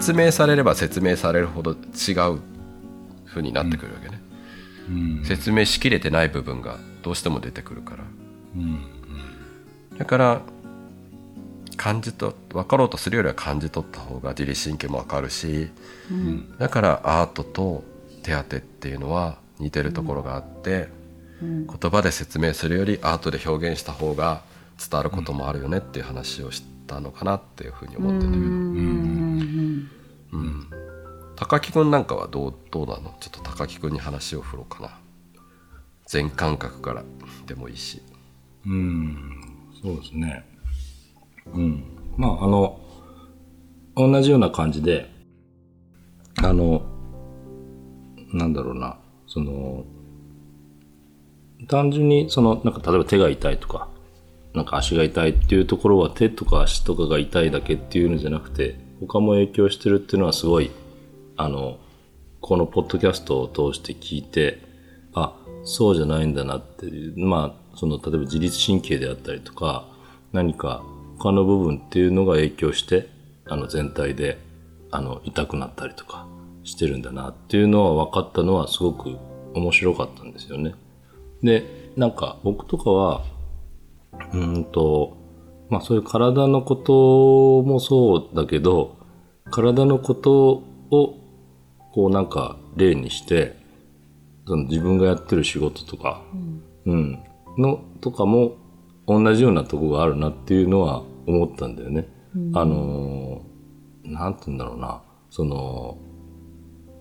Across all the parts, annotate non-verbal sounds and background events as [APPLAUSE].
説明されれば説明されるほど違う風になってくるわけね、うん。説明しきれてない部分がどうしても出てくるから。うんだから感じと分かろうとするよりは感じ取った方が自律神経も分かるしうんだからアートと手当っていうのは似てるところがあって、うん言葉で説明するよりアートで表現した方が伝わることもあるよねっていう話をしたのかなっていうふうに思ってるん。だけど、うん。高木くん。なん。かはどうどうなのちょっと高木くん。に話を振ろうかな全感覚からでもいいしうん、そうですね。うん。まあ、あの、同じような感じで、あの、なん。だろうな、その、単純に、その、なん。か例えば手が痛いとか、なん。か足が痛いっていうところは手とか足とかが痛いだけっていうのじゃなくて、他も影響してるっていうのはすごい、あの、このポッドキャストを通して聞いて、あ、そうじゃないんだなっていう、まあ、その、例えば自律神経であったりとか、何か他の部分っていうのが影響して、あの、全体で、あの、痛くなったりとかしてるんだなっていうのは分かったのはすごく面白かったんですよね。で、なんか僕とかは、うんと、まあそういう体のこともそうだけど、体のことを、こうなんか例にして、その自分がやってる仕事とか、うん、の、とかも同じようなとこがあるなっていうのは思ったんだよね。あのー、なんて言うんだろうな、その、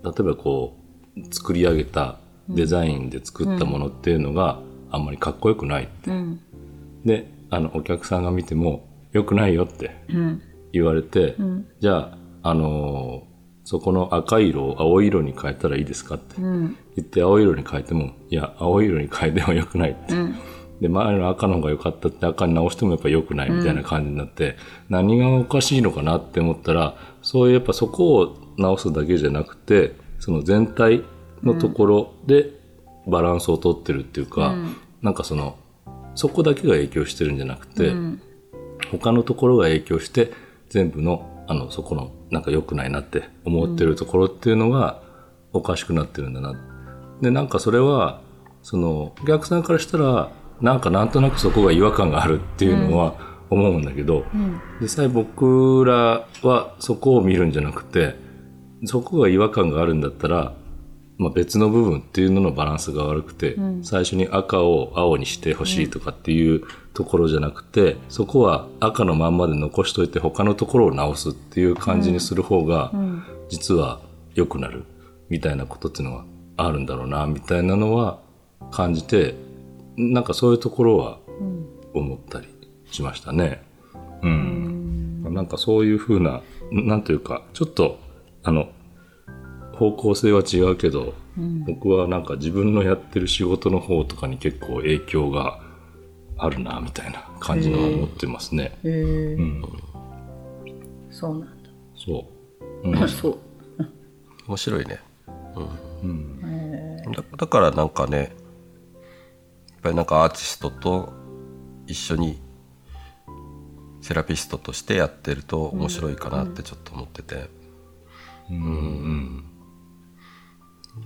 例えばこう、作り上げたデザインで作ったものっていうのがあんまりかっこよくないって。うん。で、あの、お客さんが見ても、良くないよってうん。言われて、ん。じゃあ、あのーそこの赤い色を青色に変えたらいいですかってうん。言って青色に変えても、いや、青色に変えても良くないって。うん。で、前の赤の方が良かったって赤に直してもやっぱ良くないみたいな感じになって、何がおかしいのかなって思ったら、そういうやっぱそこを直すだけじゃなくて、その全体のところでバランスをとってるっていうか、なんかその、そこだけが影響してるんじゃなくて、うん。他のところが影響して全部のあのそこのなんか良くないなって思ってるところっていうのがおかしくなってるんだな。でなんかそれはそのお客さんからしたらなんかなんとなくそこが違和感があるっていうのは思うんだけど、うん。実際僕らはそこを見るんじゃなくてそこが違和感があるんだったら、まあ、別の部分っていうののバランスが悪くて、最初に赤を青にしてほしいとかっていうところじゃなくて、そこは赤のまんまで残しといて他のところを直すっていう感じにする方が、実は良くなるみたいなことっていうのはあるんだろうなみたいなのは感じてなんかそういうところは思ったりしましたね。うん。なんかそういうふうな、なんというか、ちょっと、あの、方向性は違うけど、僕はなんか自分のやってる仕事の方とかに結構影響があるな、みたいな感じの思ってますね。へえうん。そうなんだ。そう。[LAUGHS] うん。あそう。面白いね。うん。へだだからなんかねやっぱりなんかアーティストと一緒にセラピストとしてやってると面白いかなってちょっと思ってて、うん。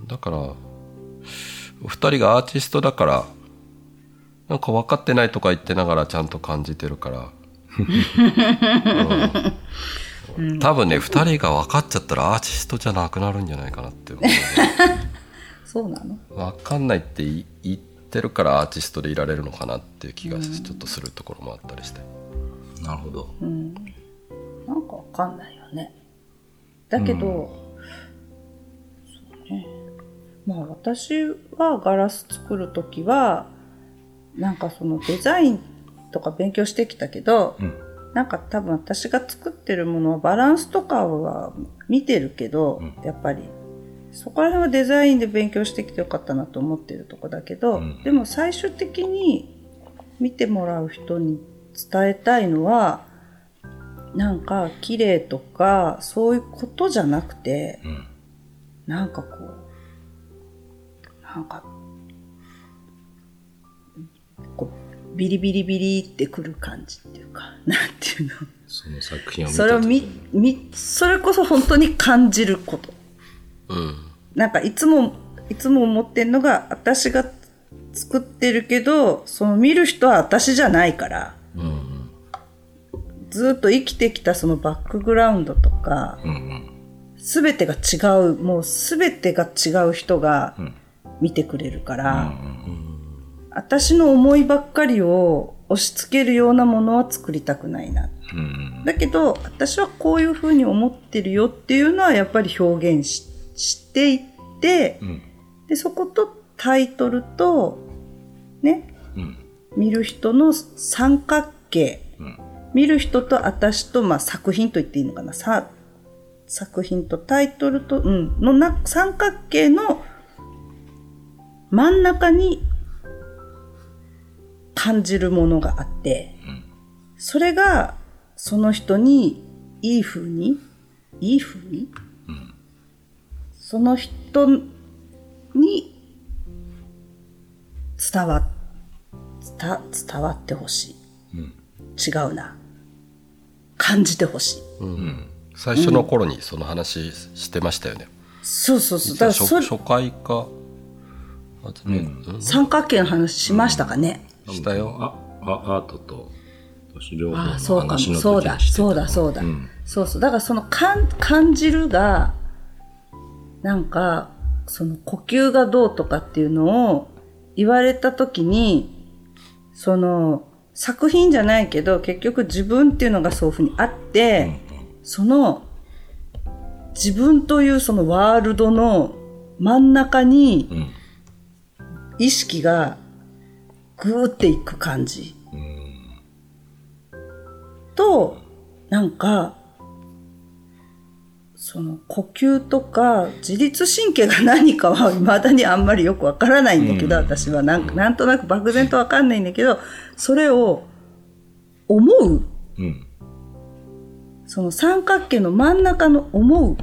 だからお二人がアーティストだからなんか分かってないとか言ってながらちゃんと感じてるから、うん。多分ね二人が分かっちゃったらアーティストじゃなくなるんじゃないかなって思うそうなの？分かんないって言言ってるからアーティストでいられるのかなっていう気がちょっとするところもあったりして、なるほど。うん。なんかわかんないよね。だけど、まあ私はガラス作る時はなんかそのデザインとか勉強してきたけど、うん。なんか多分私が作ってるものはバランスとかは見てるけど、うんやっぱりそこら辺はデザインで勉強してきてよかったなと思ってるとこだけど、うんでも最終的に見てもらう人に伝えたいのはなんか綺麗とかそういうことじゃなくてうん。なんかこうなんかこうビリビリビリってくる感じっていうか、[LAUGHS] なんていうの。その作品を見それをそれこそ本当に感じること。うん。なんかいつも、いつも思ってんのが、私が作ってるけど、その見る人は私じゃないから、ずっと生きてきたそのバックグラウンドとか、うんうん。すべてが違う、もうすべてが違う人が見てくれるから、私の思いばっかりを押し付けるようなものは作りたくないな。うんだけど、私はこういうふうに思ってるよっていうのはやっぱり表現ししていって、ん。で、そことタイトルと、ね、うん。見る人の三角形、ん。見る人と私と、まあ、作品と言っていいのかな。さ作品とタイトルと、うん、のな三角形の真ん中に感じるものがあって、それがその人にいい風にいい風に、その人に伝わ伝伝わってほしい、違うな。感じてほしい。最初の頃にその話してましたよね、そうそうそう。だから初回か初め、うん三角形の話しましたかね、したよ。ああアートと都市情報のああそうかも。話の時にそうだそうだそうだ、ん。そうそう。だからその感感じるがなんかその呼吸がどうとかっていうのを言われた時にその作品じゃないけど結局自分っていうのがそういうふうにあって、その自分というそのワールドの真ん中にうん意識がグーっていく感じ。と、なんか、その呼吸とか自律神経が何かは未だにあんまりよくわからないんだけど、私はなんかなんとなく漠然とわかんないんだけど、それを思う、うん。その三角形の真ん中の思う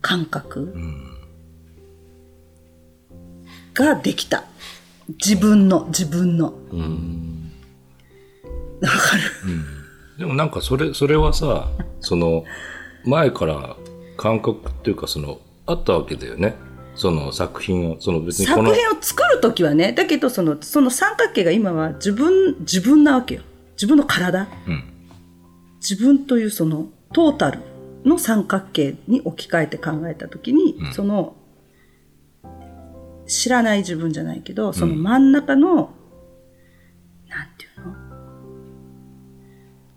感覚ができた。自分の、自分の。わかる？でもなんかそれそれはさその前から感覚っていうかそのあったわけだよねその作品をその別にこの作品を作るときはね、だけどその、その三角形が今は自分、自分なわけよ。自分の体。うん自分というそのトータルの三角形に置き換えて考えたときに、その、知らない自分じゃないけど、その真ん中の、なんていうの？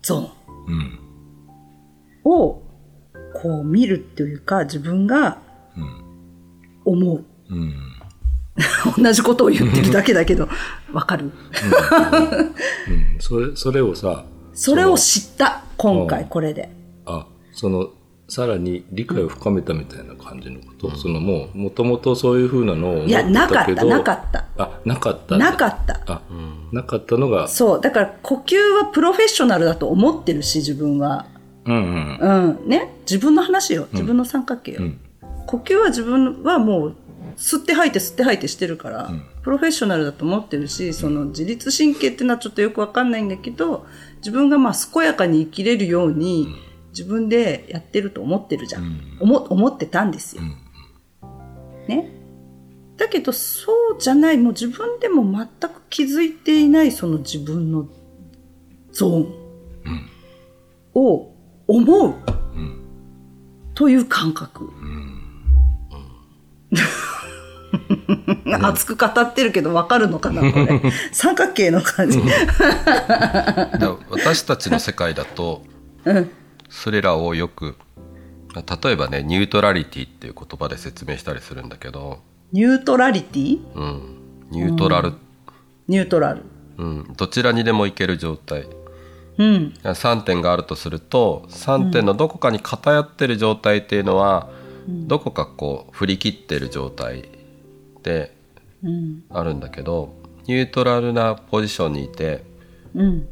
ゾーン。うん。をこう見るっていうか自分が思う、うん。[LAUGHS] 同じことを言ってるだけだけどわかる？うん。それそれをさそれを知った今回うん。これで。あそのさらに理解を深めたみたいな感じのこと、そのもうもともとそういうふうなのをいやなかったなかった。あなかったなかった。あ、なかったのが。そうだから呼吸はプロフェッショナルだと思ってるし自分は。うんうん。うん。ね？自分の話よ。自分の三角形よ、ん。呼吸は自分はもう吸って吐いて吸って吐いてしてるから、プロフェッショナルだと思ってるしその自律神経っていうのはちょっとよくわかんないんだけど自分がまあ健やかに生きれるように自分でやってると思ってるじゃん、思思ってたんですよ、ね。だけどそうじゃないもう自分でも全く気づいていないその自分のゾーンを思うという感覚。[LAUGHS] 熱く語ってるけど分かるのかなこれ。三角形の感じ、私たちの世界だとうん、それらをよく例えばねニュートラリティっていう言葉で説明したりするんだけど、ニュートラリティ？うん、ニュートラル、ニュートラル。うん、どちらにでも行ける状態。うん。3点があるとすると3点のどこかに偏ってる状態っていうのは、どこかこう振り切ってる状態でうん。あるんだけどニュートラルなポジションにいてうん。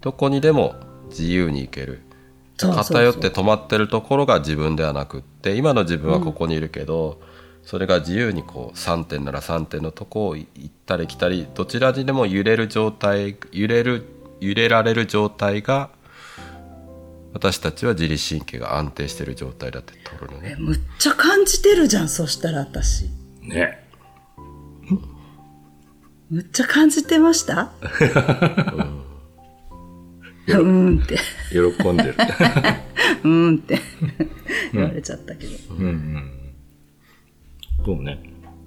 どこにでも自由に行ける偏って止まってるところが自分ではなくって今の自分はここにいるけど、それが自由にこう3点なら3点のとこを行ったり来たりどちらにでも揺れる状態揺れる揺れられる状態が私たちは自律神経が安定してる状態だって取るのね。えむっちゃ感じてるじゃんそしたら私。ね。むっちゃ感じてました？う [LAUGHS] ーんって喜んでる。[LAUGHS] うーんって言われちゃったけど、うんうん。そうね。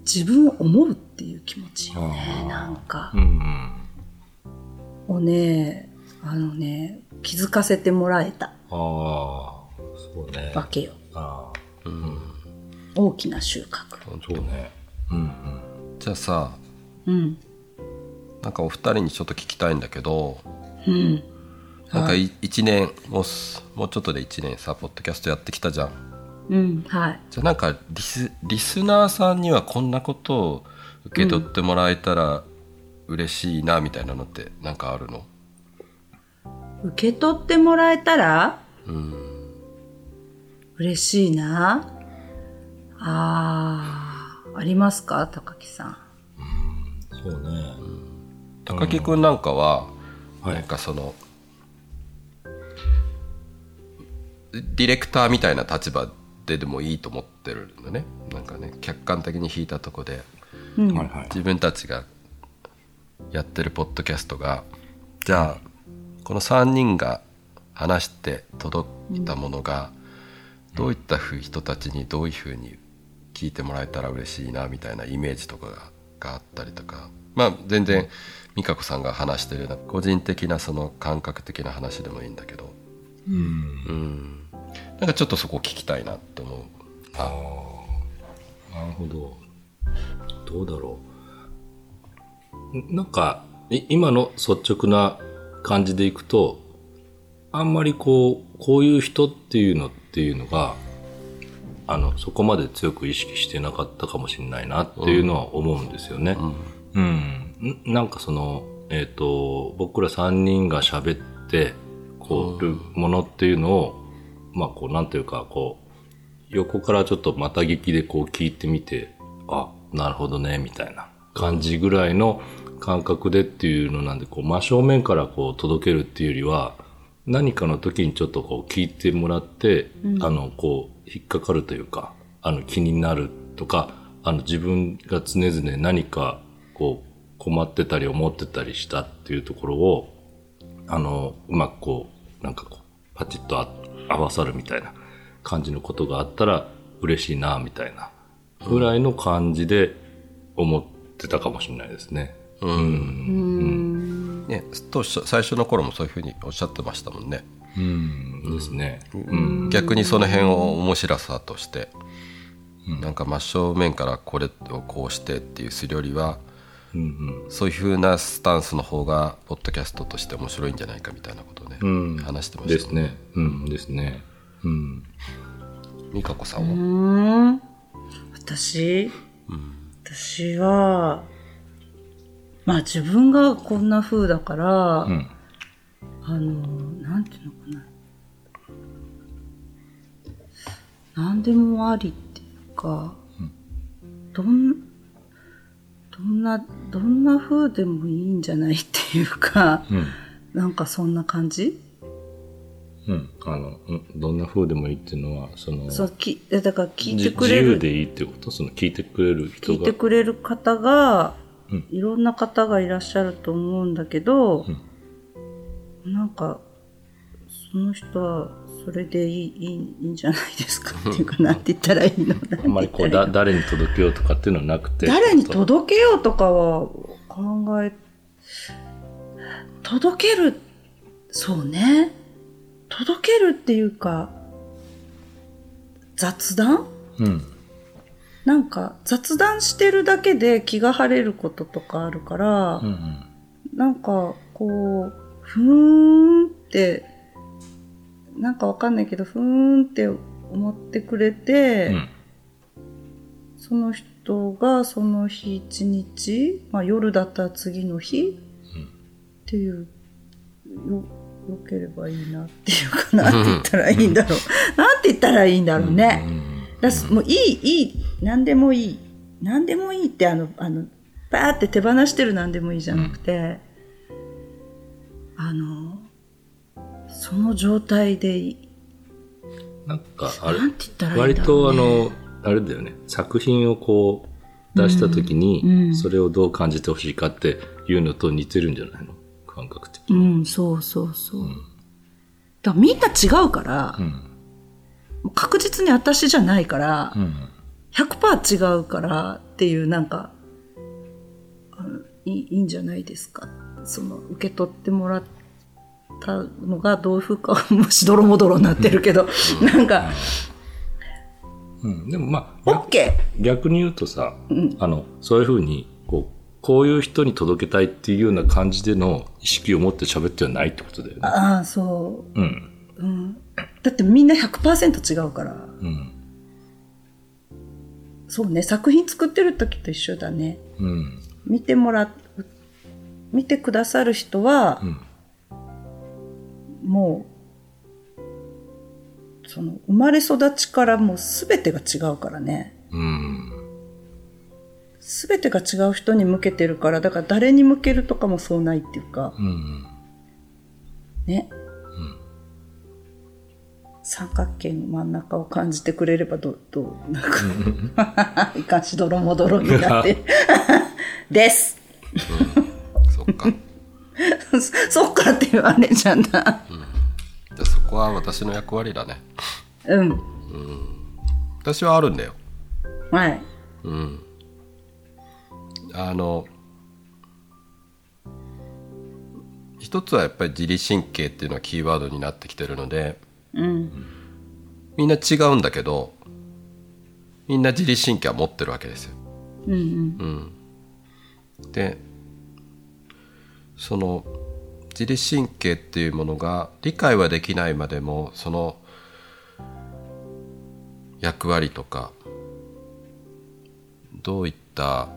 自分を思うっていう気持ちよねあなんかうんうん。をねあのね気づかせてもらえたああ、そうね。わけよあ大きな収穫あ、そうね。うんうん。じゃあさうんなんかお二人にちょっと聞きたいんだけどうんなんかい。1年もうすもうちょっとで1年さポッドキャストやってきたじゃん。うんはい。じゃあなんかリスリスナーさんにはこんなことを受け取ってもらえたら嬉しいなみたいなのってなんかあるの？受け取ってもらえたら？うん。嬉しいな。あーありますか？高木さん。そうね。高木君なんかは、はい。なんかそのディレクターみたいな立場ででもいいと思ってるのね。なんかね客観的に引いたとこでうん。自分たちがやってるポッドキャストがじゃあこの3人が話して届いたものが、どういった人たちにどういうふうに聞いてもらえたら嬉しいなみたいなイメージとかががあったりとか。まあ全然美香子さんが話してるような個人的なその感覚的な話でもいいんだけど。うん。うんなんかちょっとそこ聞きたいなって思うあなるほど。どうだろう。んなんか、い今の率直な感じでいくと、あんまりこう、こういう人っていうのっていうのが、あの、そこまで強く意識してなかったかもしれないなっていうのは思うんですよね。うん。んなんかその、えっ、と、僕ら3人が喋って、こう、るものっていうのを、まあ、こう、なんていうか、こう、横からちょっとまた聞きでこう聞いてみて、あ、なるほどね、みたいな感じぐらいの感覚でっていうのなんで、こう、真正面からこう届けるっていうよりは、何かの時にちょっとこう聞いてもらって、あの、こう、引っかかるというか、あの、気になるとか、あの、自分が常々何か、こう、困ってたり思ってたりしたっていうところを、あの、うまくこう、なんかこう、パチッとあ合わさるみたいな感じのことがあったら嬉しいな、みたいな。ぐらいの感じで思ってたかもしれないですね。ねと最初の頃もそういうふうにおっしゃってましたもんね。うん、ですね。逆にその辺を面白さとして、なんか真正面からこれをこうしてっていうするよりはうんうん。そういうふうなスタンスの方がポッドキャストとして面白いんじゃないかみたいなことをね、うん話してましたですね。うん、ですね。うん。美香子さうんは、ーん私、私はまあ自分がこんな風だから、うん。あのなんていうのかな何でもありっていうか、どんどんなどんな風でもいいんじゃないっていうか、うん。なんかそんな感じ？うん。あの、うんどんな風でもいいっていうのは、その、そうきえだから聞いじてくれる自由でいいってこと？その聞いてくれる人が。聞いてくれる方が、うんいろんな方がいらっしゃると思うんだけど、なんかその人はそれでいいいいいいんじゃないですか？[LAUGHS] っていうかなんて言ったらいいの？あんまりこう、だ、誰に届けようとかっていうのはなくて。誰に届けようとかは考え届けるそうね届けるっていうか雑談？うん。なんか雑談してるだけで気が晴れることとかあるから、うんうん。なんかこうふーんってなんかわかんないけどふーんって思ってくれて、うん。その人がその日一日、まあ、夜だったら次の日、っていうよよければいいなっていうかなんて言ったらいいんだろう [LAUGHS] なんて言ったらいいんだろうね。だすもういいいい何でもいい。何でもいいってあの、あの、バーって手放してる何でもいいじゃなくて、あの、その状態でなんか、あれ割。とあの、あれだよね、作品をこう出した時に、それをどう感じてほしいかっていうのと似てるんじゃないの？感覚的に。うん、そうそうそう。だからみんな違うから、もう確実に私じゃないから、100%違うからっていうなんか、いいいいんじゃないですか？その、受け取ってもらったのがどういうふうか、もしどろもどろになってるけど、なんか、うん、でもまあ、OK! 逆に言うとさ、あの、そういうふうに、こう、こういう人に届けたいっていうような感じでの意識を持って喋ってはないってことだよね。ああ、そう。うん。だってみんな100%違うから。うん。そうね、作品作ってる時と一緒だね。うん。見てもらう、見てくださる人は、もその、生まれ育ちからもう全てが違うからね。うん。全てが違う人に向けてるから、だから誰に向けるとかもそうないっていうか、うん。ね。三角形の真ん中を感じてくれればど、どう、なんか、いかんし泥も泥になって、[LAUGHS] です。そっか [LAUGHS] そっかって言われちゃうんだ。じゃあそこは私の役割だねうん。私はあるんだよはい。うんあの一つはやっぱり自律神経っていうのはキーワードになってきてるのでうん。みんな違うんだけどみんな自律神経は持ってるわけですようんうん。うん、でその自律神経っていうものが理解はできないまでもその役割とかどういった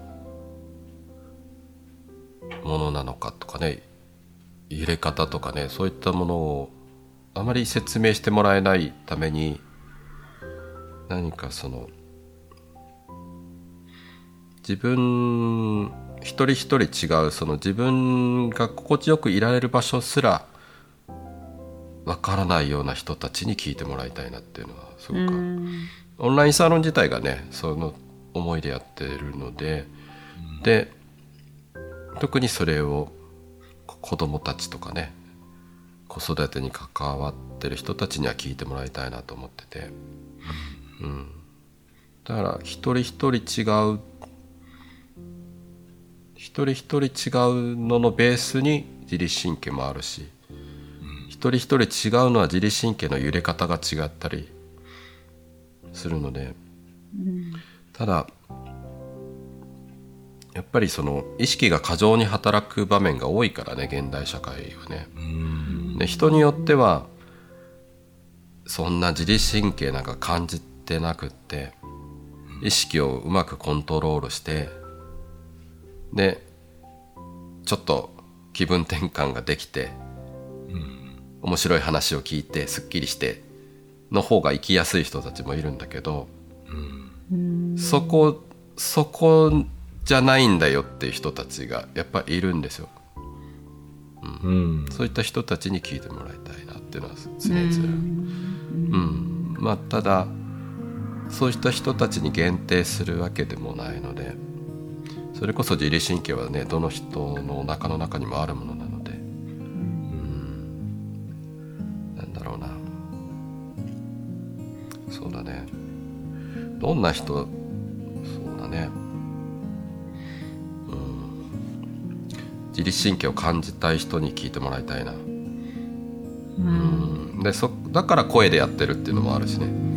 ものなのかとかね入れ方とかねそういったものをあまり説明してもらえないために何かその自分一人一人違うその自分が心地よくいられる場所すらわからないような人たちに聞いてもらいたいなっていうのはすごく、オンラインサロン自体がねその思いでやってるので、で特にそれをこ子供たちとかね子育てに関わってる人たちには聞いてもらいたいなと思ってて、うん、だから一人一人違う一人一人違うののベースに自律神経もあるし、一人一人違うのは自律神経の揺れ方が違ったりするので、ただやっぱりその意識が過剰に働く場面が多いからね現代社会はね。で人によってはそんな自律神経なんか感じてなくって意識をうまくコントロールしてでちょっと気分転換ができて、面白い話を聞いてすっきりしての方が生きやすい人たちもいるんだけど、そこそこじゃないんだよっていう人たちがやっぱりいるんですよ。うん。そういった人たちに聞いてもらいたいなっていうのは常々。うん、まあただそうした人たちに限定するわけでもないのでそれこそ自律神経はねどの人のお腹の中にもあるものなので。うん。なんだろうな。そうだね。どんな人そうだね。うん。自律神経を感じたい人に聞いてもらいたいな。うん。でそだから声でやってるっていうのもあるしね